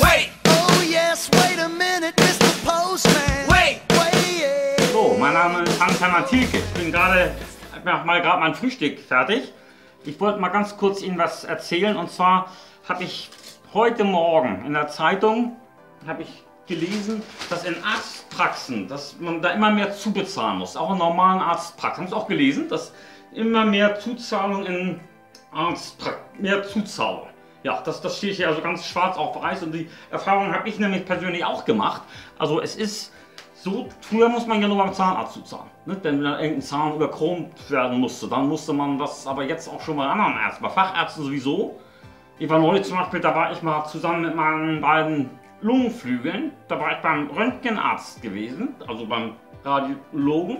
Wait! Oh yes, wait a minute, Mr. Postman. Wait! Wait! So, mein Name ist Hans-Hermann Thielke. Ich bin gerade, ich mach mal gerade mein Frühstück fertig. Ich wollte mal ganz kurz Ihnen was erzählen. Und zwar habe ich heute Morgen in der Zeitung habe ich gelesen, dass in Arztpraxen, dass man da immer mehr zubezahlen muss, auch in normalen Arztpraxen. Haben Sie auch gelesen, dass immer mehr Zuzahlung in Arztpraxen, mehr Zuzahlung. Ja, das, das steht hier also ganz schwarz auf weiß und die Erfahrung habe ich nämlich persönlich auch gemacht. Also es ist so, früher muss man ja nur beim Zahnarzt zuzahlen. Ne? Wenn dann irgendein Zahn überchromt werden musste, dann musste man das aber jetzt auch schon bei anderen Ärzten, bei Fachärzten sowieso. Ich war neulich zum Beispiel, da war ich mal zusammen mit meinen beiden Lungenflügeln, da war ich beim Röntgenarzt gewesen, also beim Radiologen.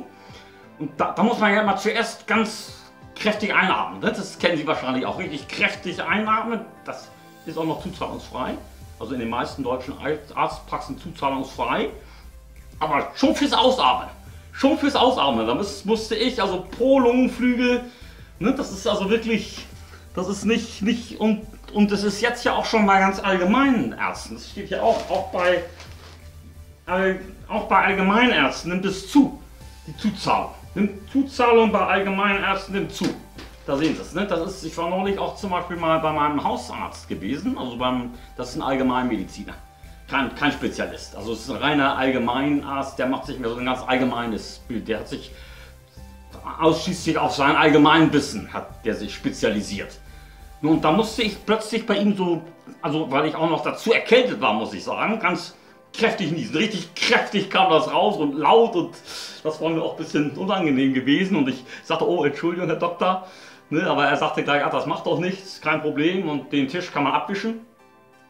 Und da, da muss man ja mal zuerst ganz kräftig einatmen. Ne? Das kennen Sie wahrscheinlich auch. Richtig kräftig einatmen, das ist auch noch zuzahlungsfrei. Also in den meisten deutschen Arztpraxen zuzahlungsfrei. Aber schon fürs Ausatmen. Schon fürs Ausatmen. Da musste ich, also pro Lungenflügel, ne, das ist also wirklich, das ist nicht, nicht und, und das ist jetzt ja auch schon bei ganz allgemeinen Ärzten. Das steht ja auch, auch bei, auch bei Allgemeinärzten nimmt es zu, die Zuzahlung. Nimmt Zuzahlung bei Allgemeinärzten nimmt zu. Da sehen Sie es. Ne? Das ist, ich war neulich auch zum Beispiel mal bei meinem Hausarzt gewesen. Also beim, das ist ein Allgemeinmediziner kein, kein Spezialist. Also es ist ein reiner Allgemeinarzt, der macht sich mehr so ein ganz allgemeines Bild. Der hat sich ausschließlich auf sein Allgemeinwissen hat der sich spezialisiert. Und da musste ich plötzlich bei ihm so, also weil ich auch noch dazu erkältet war, muss ich sagen, ganz kräftig niesen. Richtig kräftig kam das raus und laut und das war mir auch ein bisschen unangenehm gewesen. Und ich sagte, oh, Entschuldigung, Herr Doktor. Ne, aber er sagte gleich, ach, das macht doch nichts, kein Problem und den Tisch kann man abwischen.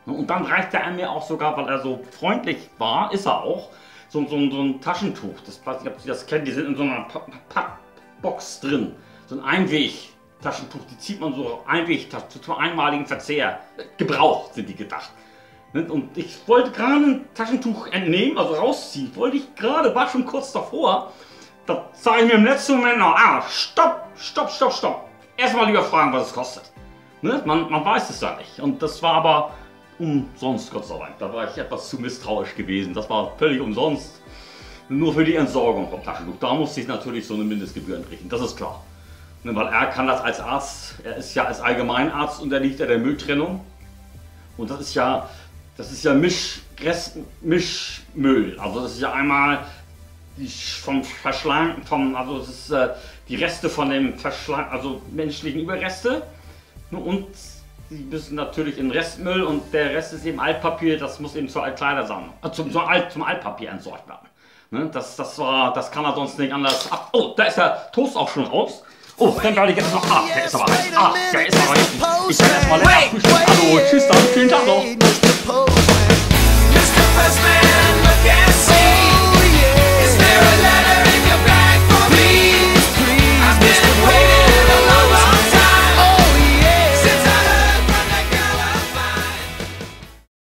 Und dann reichte er mir auch sogar, weil er so freundlich war, ist er auch, so, so, so ein Taschentuch. Das, ich weiß nicht, ob Sie das kennen, die sind in so einer Pappbox drin. So ein Einweg-Taschentuch, die zieht man so Einweg zum einmaligen Verzehr. Gebraucht sind die gedacht. Und ich wollte gerade ein Taschentuch entnehmen, also rausziehen, wollte ich gerade, war schon kurz davor. Da sage ich mir im letzten Moment noch, ah, stopp, stopp, stopp, stopp. Erstmal lieber fragen, was es kostet. Ne? Man, man weiß es ja nicht. Und das war aber umsonst, Gott sei Dank. Da war ich etwas zu misstrauisch gewesen. Das war völlig umsonst. Nur für die Entsorgung vom Taschentuch. Da musste ich natürlich so eine Mindestgebühr entrichten, das ist klar. Ne, weil er kann das als Arzt, er ist ja als Allgemeinarzt unterliegt er der Mülltrennung. Und das ist ja, das ist ja Misch, Rest, Mischmüll. Also das ist ja einmal die vom Verschleim, vom, also das ist äh, die Reste von dem Verschleim, also menschlichen Überreste. Und die müssen natürlich in Restmüll und der Rest ist eben Altpapier, das muss eben zur Altkleidersammlung, äh, zum, zum, Alt, zum Altpapier entsorgt werden. Ne? Das, das, war, das kann er sonst nicht anders ab. Oh, da ist der Toast auch schon raus. Oh, dann werde ich jetzt noch. Ah, der ist aber heiß. Ah, der ist aber heiß. Ich werde erstmal lecker frühstücken. Hallo, tschüss dann, schönen Tag noch.